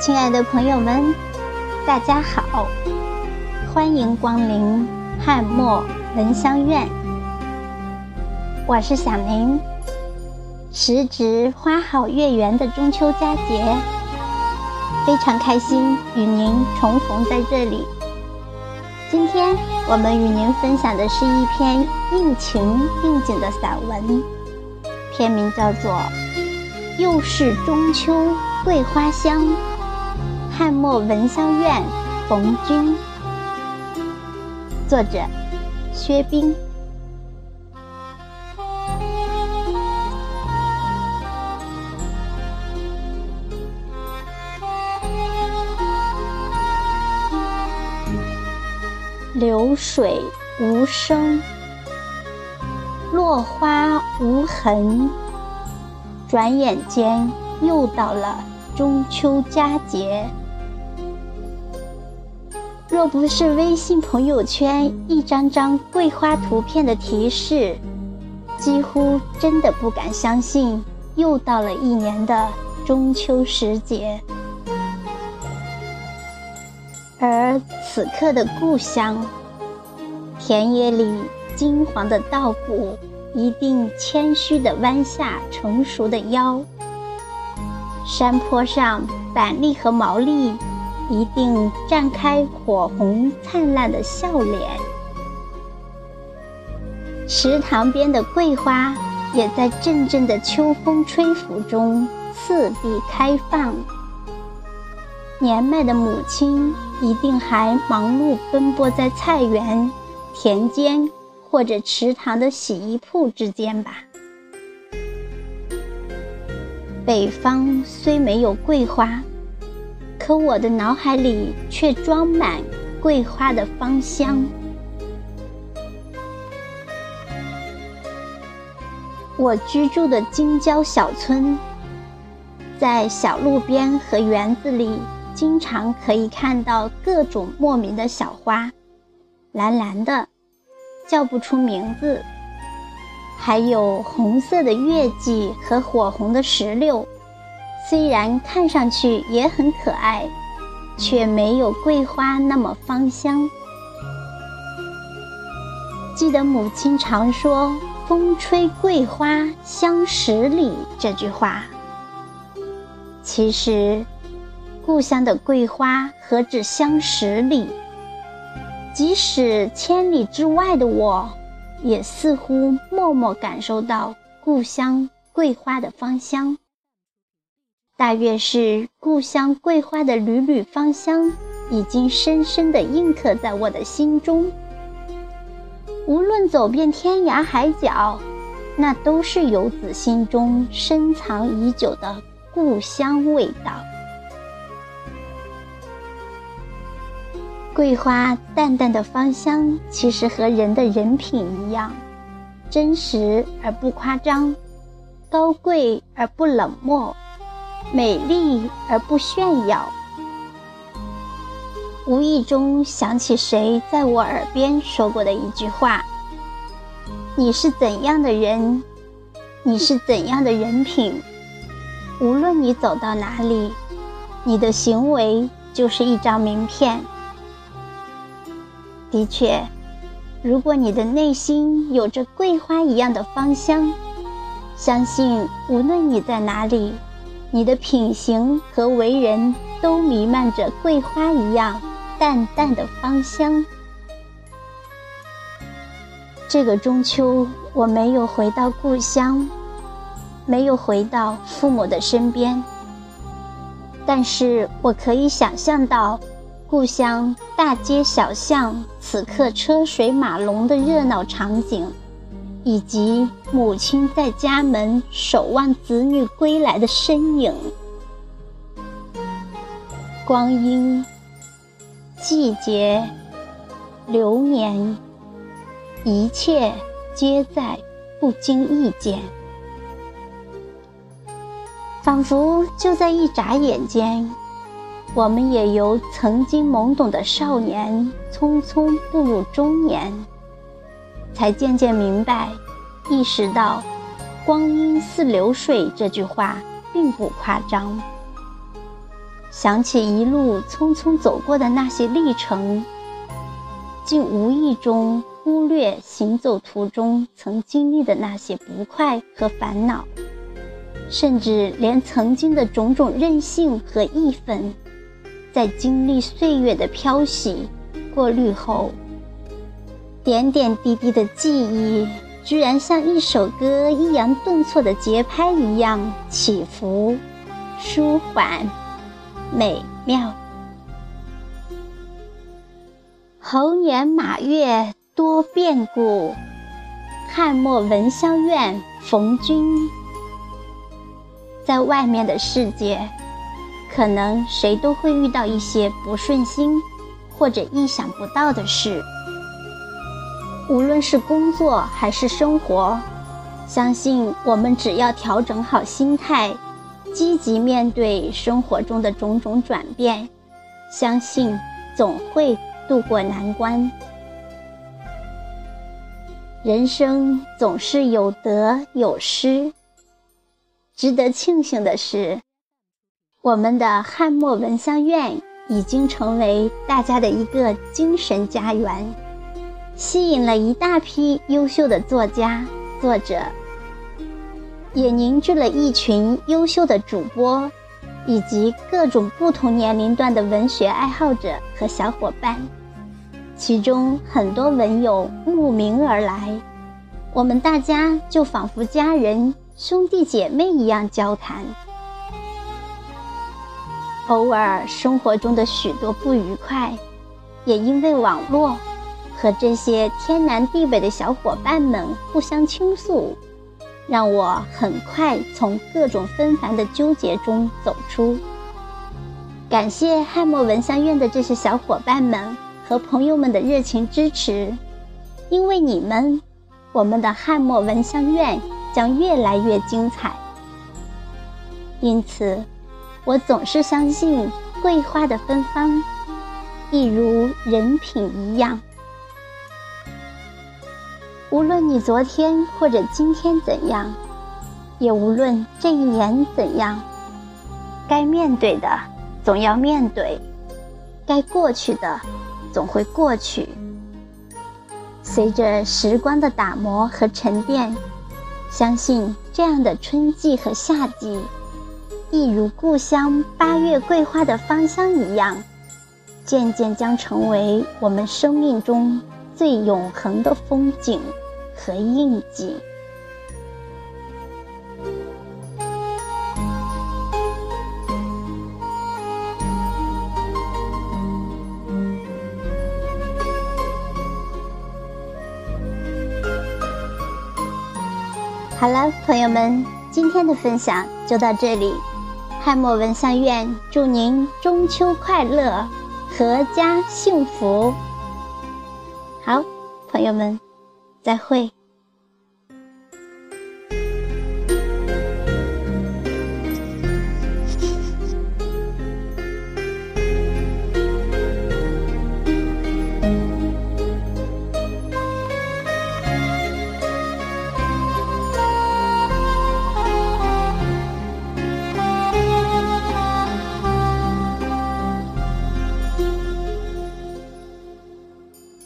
亲爱的朋友们，大家好，欢迎光临汉墨闻香院。我是小宁。时值花好月圆的中秋佳节，非常开心与您重逢在这里。今天我们与您分享的是一篇应情应景的散文，篇名叫做《又是中秋桂花香》。汉墨闻香院，冯君。作者：薛冰。流水无声，落花无痕。转眼间，又到了中秋佳节。若不是微信朋友圈一张张桂花图片的提示，几乎真的不敢相信又到了一年的中秋时节。而此刻的故乡，田野里金黄的稻谷一定谦虚地弯下成熟的腰，山坡上板栗和毛栗。一定绽开火红灿烂的笑脸。池塘边的桂花也在阵阵的秋风吹拂中次第开放。年迈的母亲一定还忙碌奔波在菜园、田间或者池塘的洗衣铺之间吧。北方虽没有桂花。可我的脑海里却装满桂花的芳香。我居住的京郊小村，在小路边和园子里，经常可以看到各种莫名的小花，蓝蓝的，叫不出名字；还有红色的月季和火红的石榴。虽然看上去也很可爱，却没有桂花那么芳香。记得母亲常说“风吹桂花香十里”这句话。其实，故乡的桂花何止香十里？即使千里之外的我，也似乎默默感受到故乡桂花的芳香。大约是故乡桂花的缕缕芳香，已经深深地印刻在我的心中。无论走遍天涯海角，那都是游子心中深藏已久的故乡味道。桂花淡淡的芳香，其实和人的人品一样，真实而不夸张，高贵而不冷漠。美丽而不炫耀。无意中想起谁在我耳边说过的一句话：“你是怎样的人，你是怎样的人品，无论你走到哪里，你的行为就是一张名片。”的确，如果你的内心有着桂花一样的芳香，相信无论你在哪里。你的品行和为人都弥漫着桂花一样淡淡的芳香。这个中秋，我没有回到故乡，没有回到父母的身边，但是我可以想象到故乡大街小巷此刻车水马龙的热闹场景。以及母亲在家门守望子女归来的身影，光阴、季节、流年，一切皆在不经意间，仿佛就在一眨眼间，我们也由曾经懵懂的少年匆匆步入中年，才渐渐明白，意识到“光阴似流水”这句话并不夸张。想起一路匆匆走过的那些历程，竟无意中忽略行走途中曾经历的那些不快和烦恼，甚至连曾经的种种任性和义愤。在经历岁月的漂洗、过滤后，点点滴滴的记忆，居然像一首歌抑扬顿挫的节拍一样起伏、舒缓、美妙。猴年马月多变故，汉末闻香院逢君。在外面的世界。可能谁都会遇到一些不顺心，或者意想不到的事。无论是工作还是生活，相信我们只要调整好心态，积极面对生活中的种种转变，相信总会度过难关。人生总是有得有失，值得庆幸的是。我们的汉墨文香院已经成为大家的一个精神家园，吸引了一大批优秀的作家、作者，也凝聚了一群优秀的主播，以及各种不同年龄段的文学爱好者和小伙伴。其中很多文友慕名而来，我们大家就仿佛家人、兄弟姐妹一样交谈。偶尔生活中的许多不愉快，也因为网络和这些天南地北的小伙伴们互相倾诉，让我很快从各种纷繁的纠结中走出。感谢汉墨文香院的这些小伙伴们和朋友们的热情支持，因为你们，我们的汉墨文香院将越来越精彩。因此。我总是相信，桂花的芬芳，一如人品一样。无论你昨天或者今天怎样，也无论这一年怎样，该面对的总要面对，该过去的总会过去。随着时光的打磨和沉淀，相信这样的春季和夏季。一如故乡八月桂花的芳香一样，渐渐将成为我们生命中最永恒的风景和印记。好了，朋友们，今天的分享就到这里。汉墨文香院祝您中秋快乐，阖家幸福。好，朋友们，再会。